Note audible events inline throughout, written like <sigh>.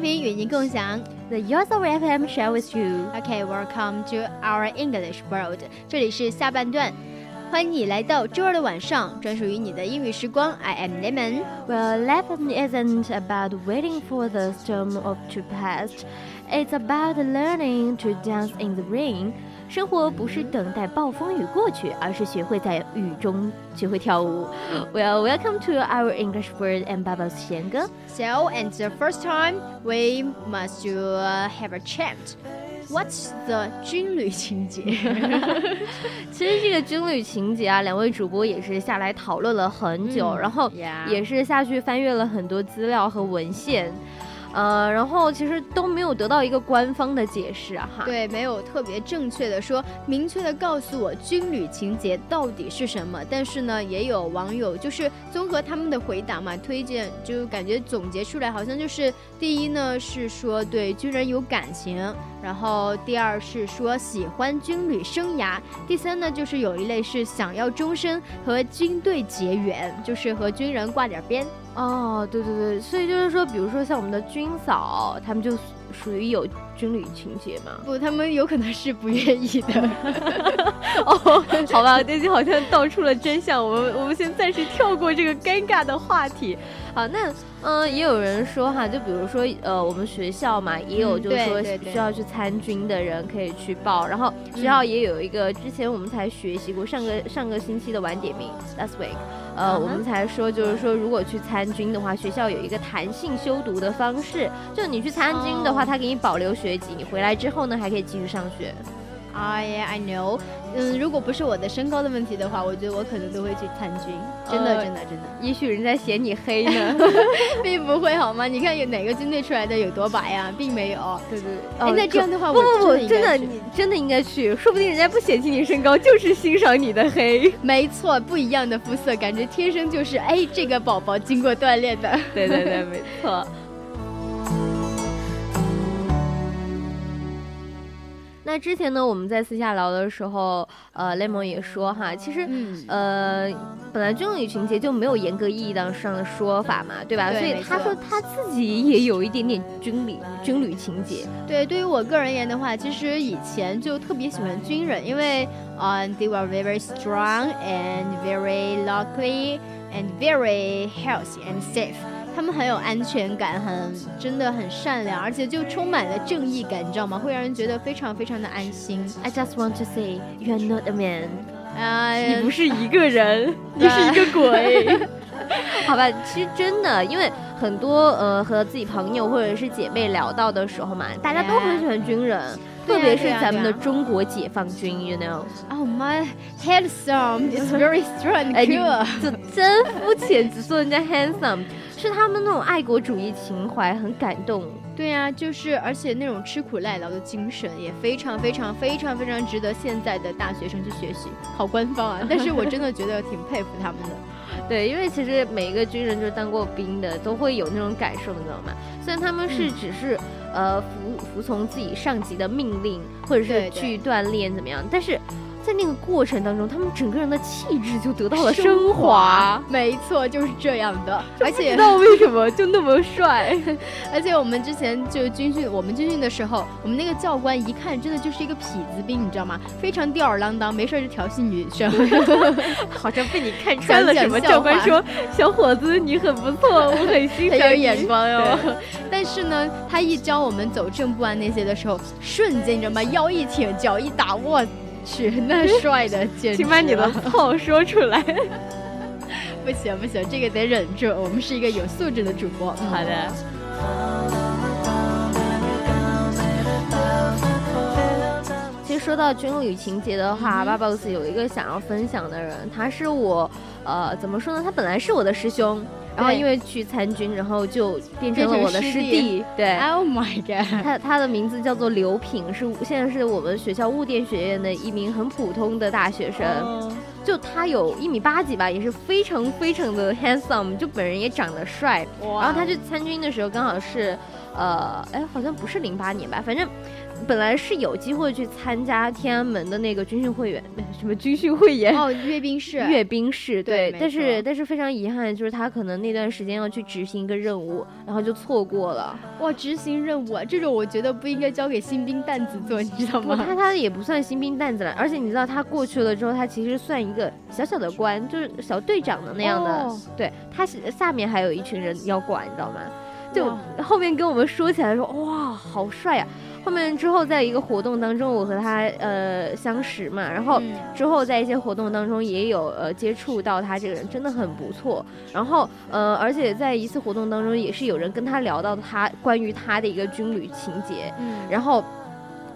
频与您共享，The Yourself FM share with you. Okay, welcome to our English world. 这里是下半段，欢迎你来到周二的晚上，专属于你的英语时光。I am Lemon. Well, lesson isn't about waiting for the storm of to pass. It's about learning to dance in the rain. 生活不是等待暴风雨过去，而是学会在雨中学会跳舞。Well, welcome to our English word and Bubbles 贤歌。So, and the first time we must have a chant. What's the 军旅情节？其实这个军旅情节啊，两位主播也是下来讨论了很久，然后也是下去翻阅了很多资料和文献。呃，然后其实都没有得到一个官方的解释，哈。对，没有特别正确的说，明确的告诉我军旅情节到底是什么。但是呢，也有网友就是综合他们的回答嘛，推荐就感觉总结出来，好像就是第一呢是说对军人有感情，然后第二是说喜欢军旅生涯，第三呢就是有一类是想要终身和军队结缘，就是和军人挂点边。哦，对对对，所以就是说，比如说像我们的军嫂，他们就属于有军旅情节吗？不，他们有可能是不愿意的。<laughs> 哦，好吧，这期好像道出了真相，我们我们先暂时跳过这个尴尬的话题。好，那嗯，也有人说哈，就比如说呃，我们学校嘛，也有就是说需要去参军的人可以去报，然后学校也有一个，之前我们才学习过上个上个星期的晚点名，last week。呃，我们才说，就是说，如果去参军的话，学校有一个弹性修读的方式，就你去参军的话，他给你保留学籍，你回来之后呢，还可以继续上学。哎呀 I know，嗯，如果不是我的身高的问题的话，我觉得我可能都会去参军，真的真的真的。也许人家嫌你黑呢，<laughs> 并不会好吗？你看有哪个军队出来的有多白呀，并没有。对对。哎，那这样的话，不不不，真的你真的应该去，说不定人家不嫌弃你身高，就是欣赏你的黑。<laughs> 没错，不一样的肤色，感觉天生就是哎，这个宝宝经过锻炼的。对对对，没错。那之前呢，我们在私下聊的时候，呃，雷蒙也说哈，其实，呃，本来军旅情节就没有严格意义上的说法嘛，对吧？所以他说他自己也有一点点军旅军旅情节。对，对于我个人而言的话，其实以前就特别喜欢军人，因为，嗯，they were very strong and very lucky and very healthy and safe。他们很有安全感，很真的很善良，而且就充满了正义感，你知道吗？会让人觉得非常非常的安心。I just want to say you are not a man，啊，你不是一个人，<laughs> 你是一个鬼。<laughs> 好吧，其实真的，因为很多呃和自己朋友或者是姐妹聊到的时候嘛，大家都很喜欢军人，特别是咱们的中国解放军，you know。Oh my handsome <laughs> is very strong，哎，就真肤浅，只说人家 handsome。是他们那种爱国主义情怀很感动，对呀，就是而且那种吃苦耐劳的精神也非常非常非常非常值得现在的大学生去学习。好官方啊，<laughs> 但是我真的觉得挺佩服他们的。<laughs> 对，因为其实每一个军人就是当过兵的，都会有那种感受，你知道吗？虽然他们是只是呃服服从自己上级的命令，或者是去锻炼怎么样，但是。在那个过程当中，他们整个人的气质就得到了升华。没错，就是这样的。而且不知道为什么就那么帅。<laughs> 而且我们之前就军训，我们军训的时候，我们那个教官一看真的就是一个痞子兵，你知道吗？非常吊儿郎当，没事就调戏女生。<laughs> 好像被你看穿了什么？教官说：“小伙子，你很不错，我很欣赏。”有眼光哟。但是呢，他一教我们走正步啊那些的时候，瞬间你知道吗？腰一挺，脚一打，哇！去那帅的，请把你的炮说出来。<laughs> 不行不行，这个得忍住，我们是一个有素质的主播。嗯好的。其实说到军旅情节的话，巴 boss 有一个想要分享的人，他是我，呃，怎么说呢？他本来是我的师兄，然后因为去参军，然后就变成了我的师弟。对，Oh my god！<laughs> 他他的名字叫做刘品，是现在是我们学校物电学院的一名很普通的大学生。哦就他有一米八几吧，也是非常非常的 handsome，就本人也长得帅。哇然后他去参军的时候刚好是，呃，哎，好像不是零八年吧，反正。本来是有机会去参加天安门的那个军训会员，什么军训汇演，哦，阅兵式，阅兵式，对，对但是但是非常遗憾，就是他可能那段时间要去执行一个任务，然后就错过了。哇，执行任务啊，这种我觉得不应该交给新兵蛋子做，你知道不，吗？他他也不算新兵蛋子了，而且你知道他过去了之后，他其实算一个小小的官，就是小队长的那样的。哦对，他是下面还有一群人要管，你知道吗？就后面跟我们说起来说，哇，好帅呀、后面之后在一个活动当中，我和他呃相识嘛，然后嗯之后在一些活动当中也有呃接触到他这个人，真的很不错。然后呃，而且在一次活动当中，也是有人跟他聊到他关于他的一个军旅情节，嗯，然后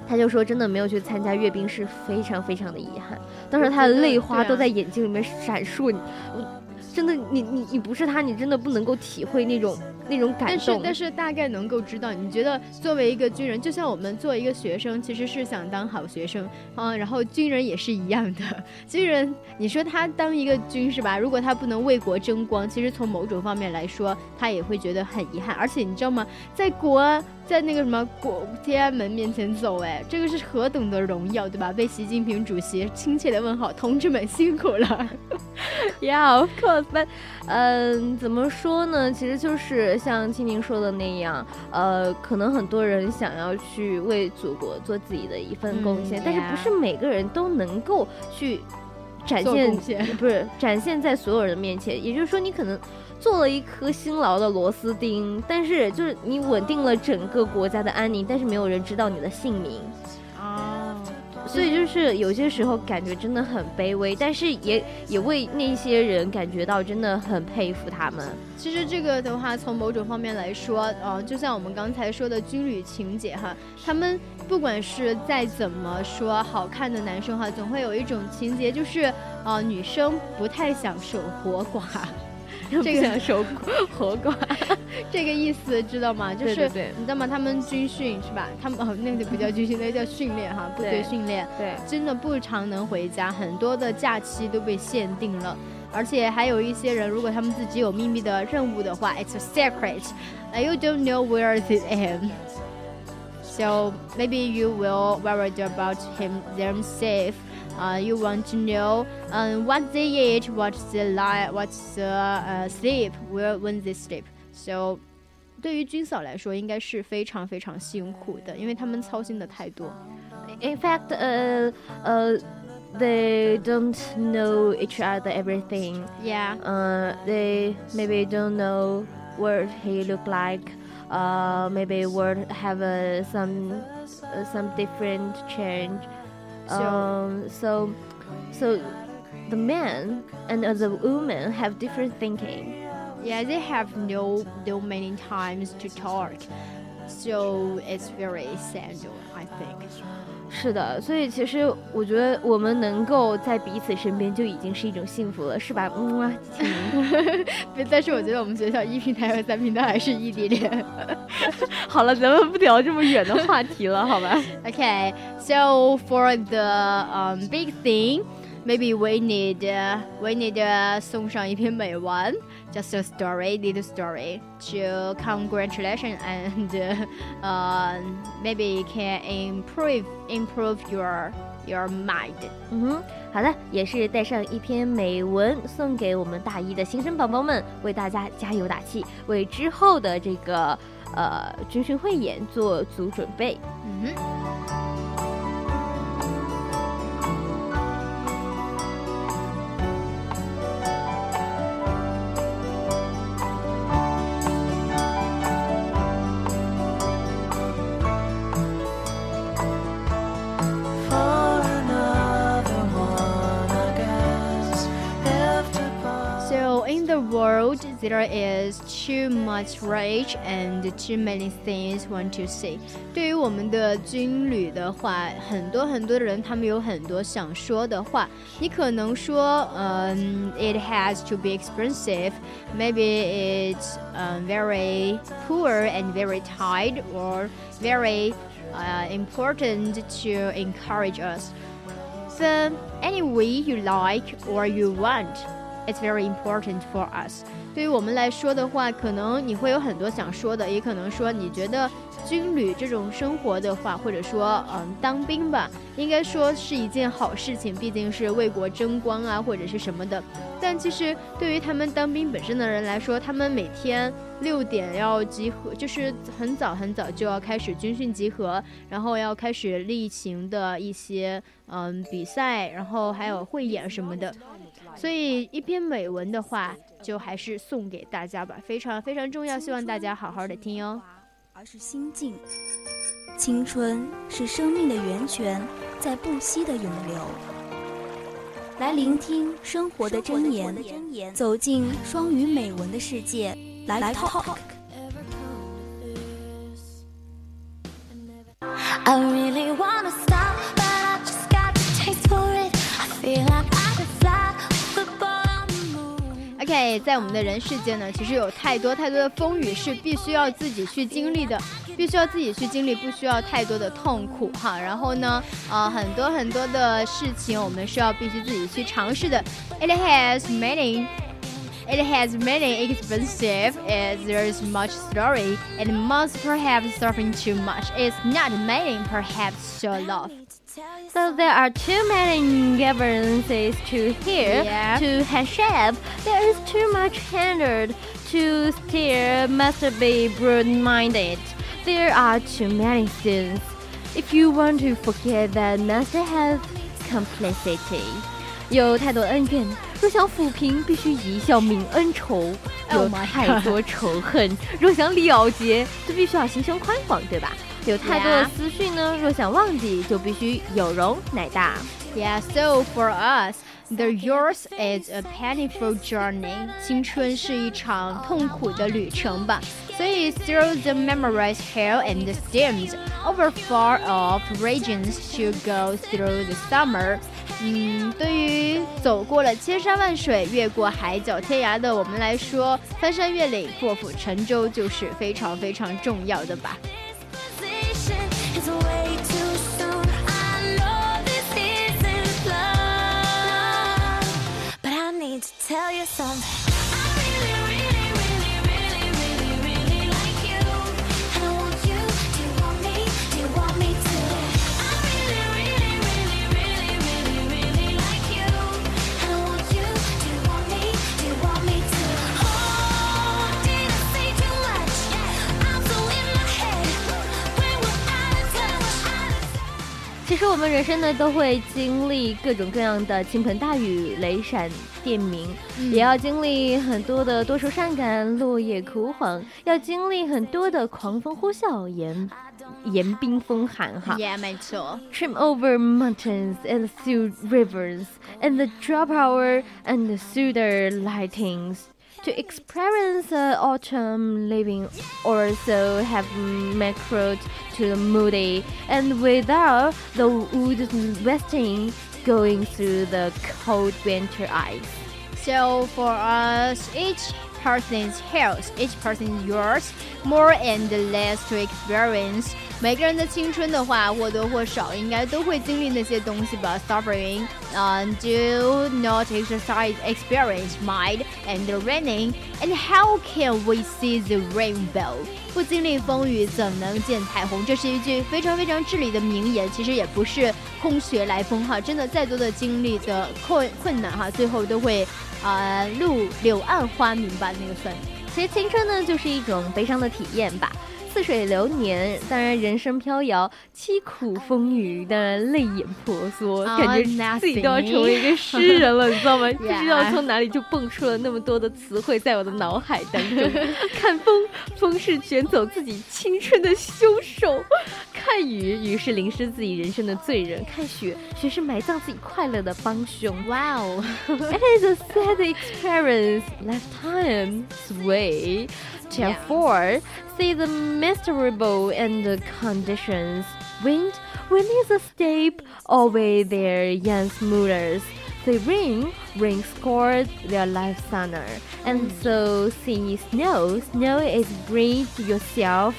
他就说真的没有去参加阅兵式，非常非常的遗憾。当时他的泪花都在眼睛里面闪烁，你我真的你你你不是他，你真的不能够体会那种那种感但是。但是大概能够知道，你觉得作为一个军人，就像我们作为一个学生，其实是想当好学生啊、然后军人也是一样的。<laughs> 军人，你说他当一个军是吧？如果他不能为国争光，其实从某种方面来说，他也会觉得很遗憾。而且你知道吗？在国安，在那个什么国天安门面前走，哎，这个是何等的荣耀，对吧？被习近平主席亲切的问好，同志们辛苦了。Yeah, of course, but 嗯、怎么说呢？其实就是像青宁说的那样，呃，可能很多人想要去为祖国做自己的一份贡献，嗯但是不是每个人都能够去展做现不是展现在所有人的面前。也就是说，你可能做了一颗辛劳的螺丝钉，但是就是你稳定了整个国家的安宁，但是没有人知道你的姓名。所以就是有些时候感觉真的很卑微，但是也也为那些人感觉到真的很佩服他们。其实这个的话，从某种方面来说，呃，就像我们刚才说的军旅情节哈，他们不管是再怎么说好看的男生哈，总会有一种情节，就是呃，女生不太想守活寡。<laughs> 这个想守活寡，<laughs> 这个意思知道吗？就是你知道吗？他们军训是吧？他们哦，那个不叫军训，那个叫训练哈，部队训练。对，真的不常能回家，很多的假期都被限定了，而且还有一些人，如果他们自己有秘密的任务的话，it's a secret, uh, you don't know where it ends. So maybe you will worried about him them safe. Uh, you want to know um, what they eat, what's the lie, what's the uh, sleep, where when they sleep. So 对于军嫂来说，应该是非常非常辛苦的，因为他们操心的太多。 In fact, uh, uh, they don't know each other everything. Yeah. Uh, they maybe don't know what he look like. Uh, maybe would have uh, some uh, some different change. So- Um, so, so the man and the woman have different thinking. Yeah, they have no no many times to talk, so it's very sad. I think. 是的，所以其实我觉得我们能够在彼此身边就已经是一种幸福了，是吧？嗯啊，亲 <laughs> 但是我觉得我们学校一平台和三平台还是异地恋。<laughs> 好了，咱们不聊这么远的话题了，好吧？<laughs> okay, so for the um big thing, maybe we need uh, we need uh, 送上一篇美文，just a story, little story to congratulation and uh, uh, maybe can improve improve your your mind. 嗯哼，好的，也是带上一篇美文送给我们大一的新生宝宝们，为大家加油打气，为之后的这个呃军训汇演做足准备。嗯哼。So in world there is too much rage and too many things want to see。对于我们的军旅的话，很多很多的人他们有很多想说的话。你可能说，嗯，it has to be expensive。Maybe it's um, very poor and very tight or very uh, important to encourage us. The any way you like or you want, It's very important for us. 对于我们来说的话，可能你会有很多想说的，也可能说你觉得军旅这种生活的话，或者说嗯当兵吧，应该说是一件好事情，毕竟是为国争光啊，或者是什么的。但其实对于他们当兵本身的人来说，他们每天六点要集合，就是很早很早就要开始军训集合，然后要开始例行的一些嗯比赛，然后还有汇演什么的。所以一篇美文的话，就还是送给大家吧，非常非常重要，希望大家好好的听哦。而是心境，青春是生命的源泉，在不息的涌流。来聆听生活的箴言，走进双语美文的世界。来 talk。I really wanna stop, OK，在我们的人世间呢，其实有太多太多的风雨是必须要自己去经历的，必须要自己去经历，不需要太多的痛苦哈。然后呢，呃，很多很多的事情我们是要必须自己去尝试的。It has many. It has many expensive, as There is much story, and must perhaps suffering too much. It's not many, perhaps so love. So there are too many governances to hear, Yeah. to have. There is too much hindered to steer, must be broad-minded. There are too many sins. If you want to forget that, must have complicity. 有太多恩怨，若想抚平，必须一笑泯恩仇。 Oh 有 my 太多仇恨，若想了结，就必须要心胸宽广，对吧？ 有太多的.思绪呢，若想忘记，就必须有容乃大。Yeah, so for us, the yours is a painful journey. 青春是一场痛苦的旅程吧。所以 through the memories hell and the steams over far off regions to go through the summer. 嗯，对于走过了千山万水、越过海角天涯的我们来说，翻山越岭、破釜沉舟就是非常非常重要的吧。Need to tell you something. 其实我们人生呢都会经历各种各样的倾盆大雨、雷闪电鸣，也要经历很多的多愁善感、落叶枯黄，要经历很多的狂风呼啸、严严冰风寒哈。Yeah，没错。Trim over mountains and through rivers, and the drop hour and the soother lightings. To experience the autumn living also have macroed to the moody, and without the wood vesting going through the cold winter ice. So for us, each person's health, each person's yours, more and less to experience. 每个人的青春的话，或多或少应该都会经历那些东西吧。Suffering, uh, do not exercise, experience mind and the raining. And how can we see the rainbow? 不经历风雨，怎能见彩虹？这是一句非常非常至理的名言，其实也不是空穴来风哈。真的，再多的经历的困困难哈，最后都会 啊、路柳暗花明吧，那个算。其实青春呢，就是一种悲伤的体验吧。似水流年，当然人生飘摇，凄苦风雨，当然泪眼婆娑，啊感觉自己都要成为一个诗人了，你知道吗？<laughs> 不知道从哪里就蹦出了那么多的词汇在我的脑海当中。看风，风是卷走自己青春的凶手；看雨，雨是淋湿自己人生的罪人；看雪，雪是埋葬自己快乐的帮凶。Wow. <laughs> It is a sad experience, lifetime's way. Therefore, see the miserable and the conditions. Wind, wind is a step away their young smooters. The rain, rain scored their life sooner. And so see snow, snow is bring to yourself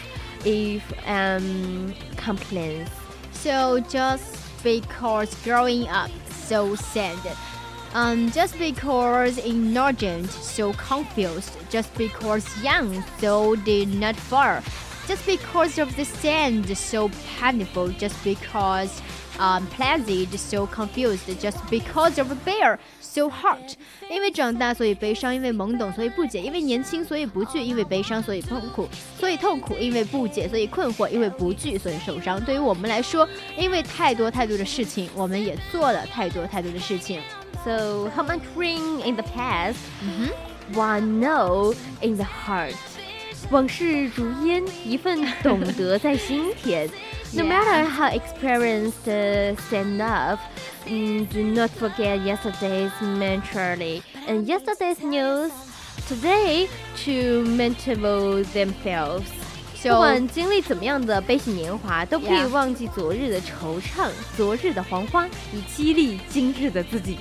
if um complaints. So just because growing up so sad, um, just because ignorant, so confused, just because young, so did not far, just because of the sand, so painful, just because um, pleasant, so confused, just because of a bear, so hard. 因为长大，所以悲伤；因为懵懂，所以不解；因为年轻，所以不惧；因为悲伤，所以痛苦；所以痛苦；因为不解，所以困惑；因为不惧，所以受伤。对于我们来说，因为太多太多的事情，我们也做了太多太多的事情。 So how much rain in the past, one no in the heart. 往事如烟，一份懂得在心田。No matter how experienced, uh, stand up. Mm, do not forget yesterday's mentality and yesterday's news. Today to mental themselves. 不管经历怎么样的悲喜年华，都不可以忘记昨日的惆怅，昨日的黄花，以激励今日的自己。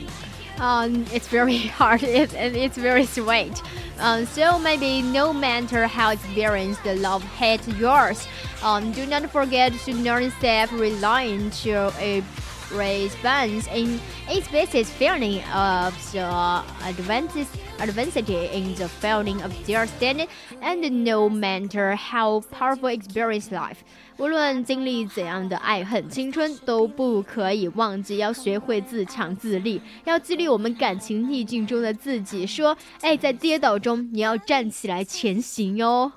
Um, it's very <laughs> hard it, and it's very sweet. Um, so maybe no matter how experienced the love hate yours, um, do not forget to learn self-reliant to a response in its basis feeling of the advantage adversity in the failing of their standing and no matter how powerful experience life 无论经历怎样的爱恨青春，都不可以忘记要学会自强自立，要激励我们感情逆境中的自己，说：“哎，在跌倒中你要站起来前行哟。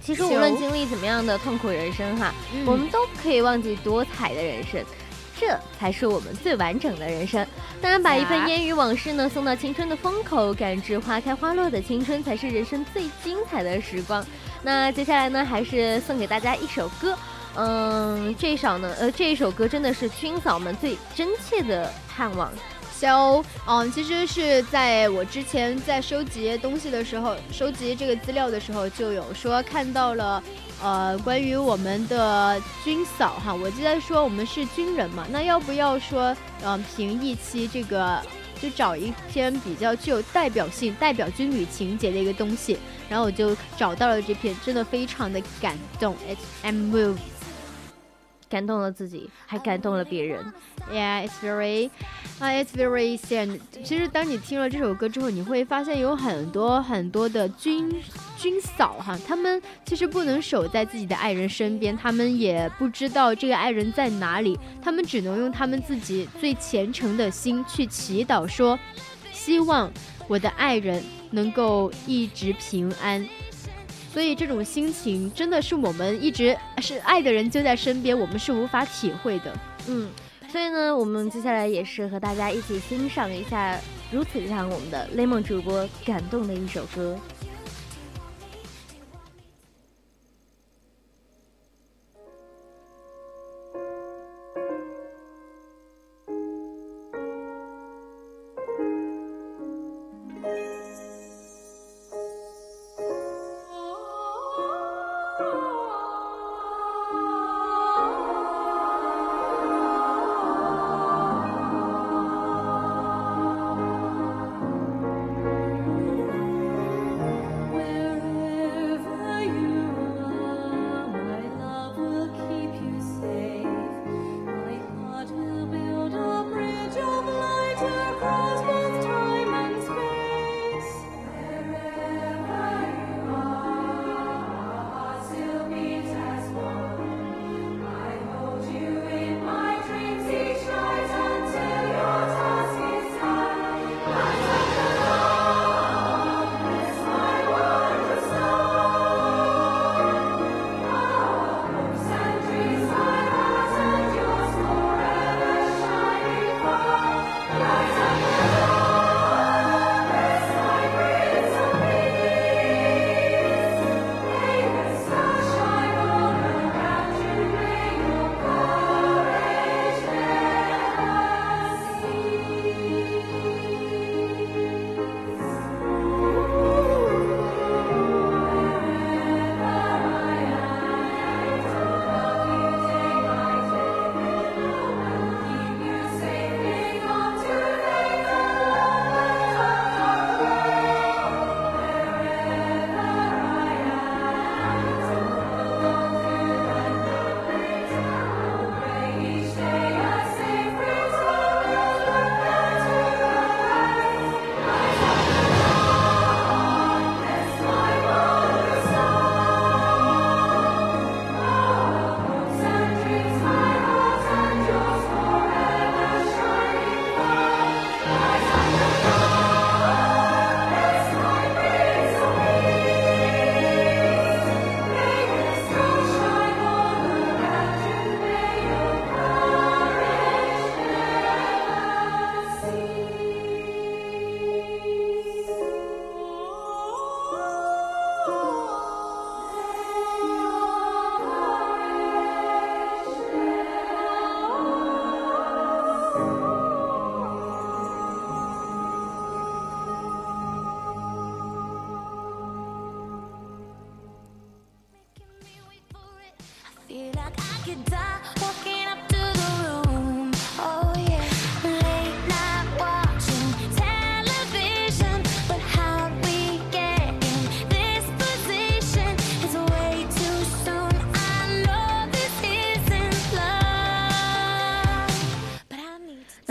其实无论经历怎么样的痛苦人生哈，嗯我们都不可以忘记多彩的人生。这才是我们最完整的人生。当然，把一份啊烟雨往事呢送到青春的风口，感知花开花落的青春，才是人生最精彩的时光。那接下来呢，还是送给大家一首歌。嗯，这首呢，呃，这一首歌真的是军嫂们最真切的盼望。So，嗯，其实是在我之前在收集东西的时候，收集这个资料的时候，就有说看到了，呃，关于我们的军嫂哈，我记得说我们是军人嘛，那要不要说，嗯、评一期这个，就找一篇比较具有代表性、代表军旅情节的一个东西，然后我就找到了这篇，真的非常的感动，it's m o v e。感动了自己，还感动了别人。Yeah, it's very, 啊、i t s very sad. 其实当你听了这首歌之后，你会发现有很多很多的军军嫂哈，他们其实不能守在自己的爱人身边，他们也不知道这个爱人在哪里，他们只能用他们自己最虔诚的心去祈祷说，希望我的爱人能够一直平安。所以这种心情真的是我们一直是爱的人就在身边，我们是无法体会的。嗯，所以呢，我们接下来也是和大家一起欣赏一下如此让我们的 Lemon 主播感动的一首歌。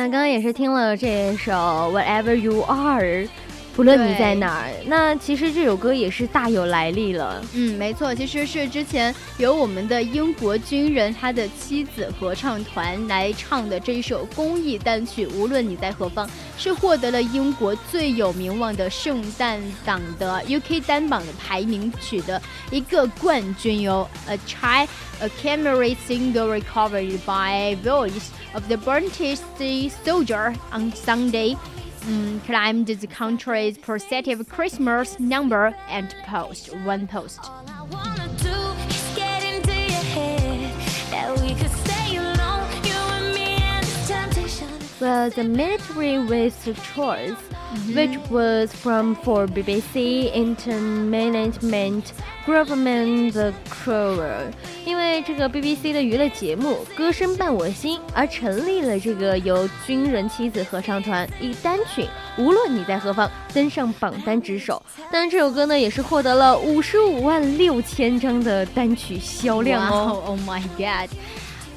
刚刚也是听了这首 Whatever You Are，不论你在哪儿。那其实这首歌也是大有来历了。嗯，没错，其实是之前由我们的英国军人他的妻子合唱团来唱的这一首公益单曲《无论你在何方》，是获得了英国最有名望的圣诞档的 UK 单榜的排名曲的一个冠军哟。A try a Camry single recovered by voice of the British Sea Soldier on Sunday. Mm, climbed the country's positive Christmas number and post one post. The military with choice, which was from for BBC Entertainment Government the Crower，因为这个 BBC 的娱乐节目《歌声伴我心》而成立了这个由军人妻子合唱团以单曲《无论你在何方》登上榜单之首。当然，这首歌呢也是获得了五十五万六千张的单曲销量哦。Wow, oh my god.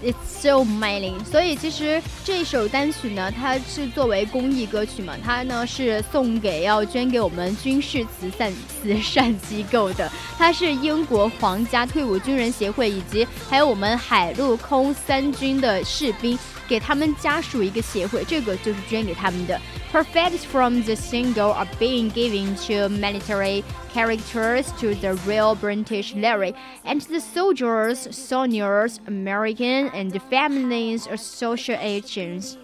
It's so many，所以其实这首单曲呢，它是作为公益歌曲嘛，它呢是送给要捐给我们军事慈善 <laughs> 慈善机构的，它是英国皇家退伍军人协会以及还有我们海陆空三军的士兵，给他们家属一个协会，这个就是捐给他们的。Perfect from the single are being given to military characters to the real British Larry and the soldiers, soldiers, American and families associations.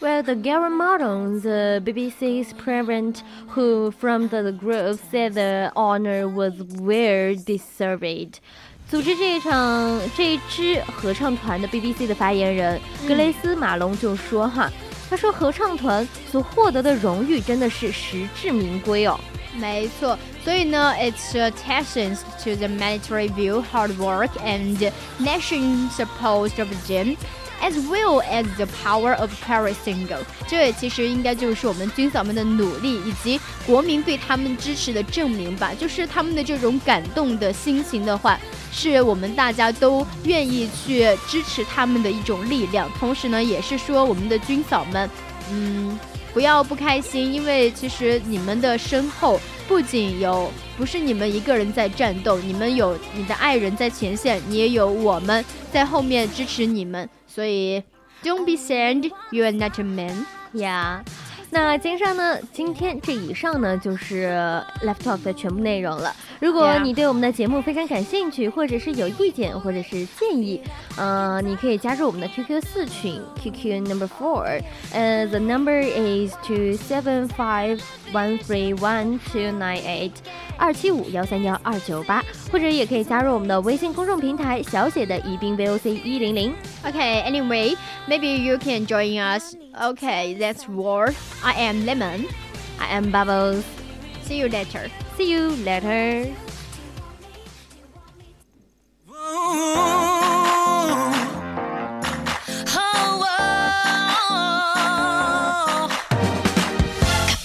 Well, the Gary Martin, the BBC's parent, who from the group said the honor was well deserved. 组织这一场这一支合唱团的 BBC 的发言人格雷斯马龙就说哈，他说合唱团所获得的荣誉真的是实至名归哦。没错，所以呢，it's a testament to the military view hard work and nation support of them。As well as the power of Paris single，这也其实应该就是我们军嫂们的努力以及国民对他们支持的证明吧。就是他们的这种感动的心情的话，是我们大家都愿意去支持他们的一种力量。同时呢，也是说我们的军嫂们，嗯，不要不开心，因为其实你们的身后不仅有不是你们一个人在战斗，你们有你的爱人在前线，你也有我们在后面支持你们，所以 Don't be sad, you are not a man. yeah.。那今上呢，今天这以上呢就是 Left Talk 的全部内容了。如果你对我们的节目非常感兴趣，或者是有意见或者是建议，呃，你可以加入我们的 QQ 四群 QQ number four，呃，the number is two seven five one three one two nine eight，二七五幺三幺二九八，或者也可以加入我们的微信公众平台小写的宜宾 VOC 一零零。Okay, anyway, maybe you can join us. Okay, that's war. I am Lemon. I am Bubbles. See you later. See you later.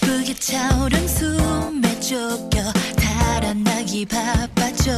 가쁘게 차오른 숨에 쫓겨 달아나기 바빠져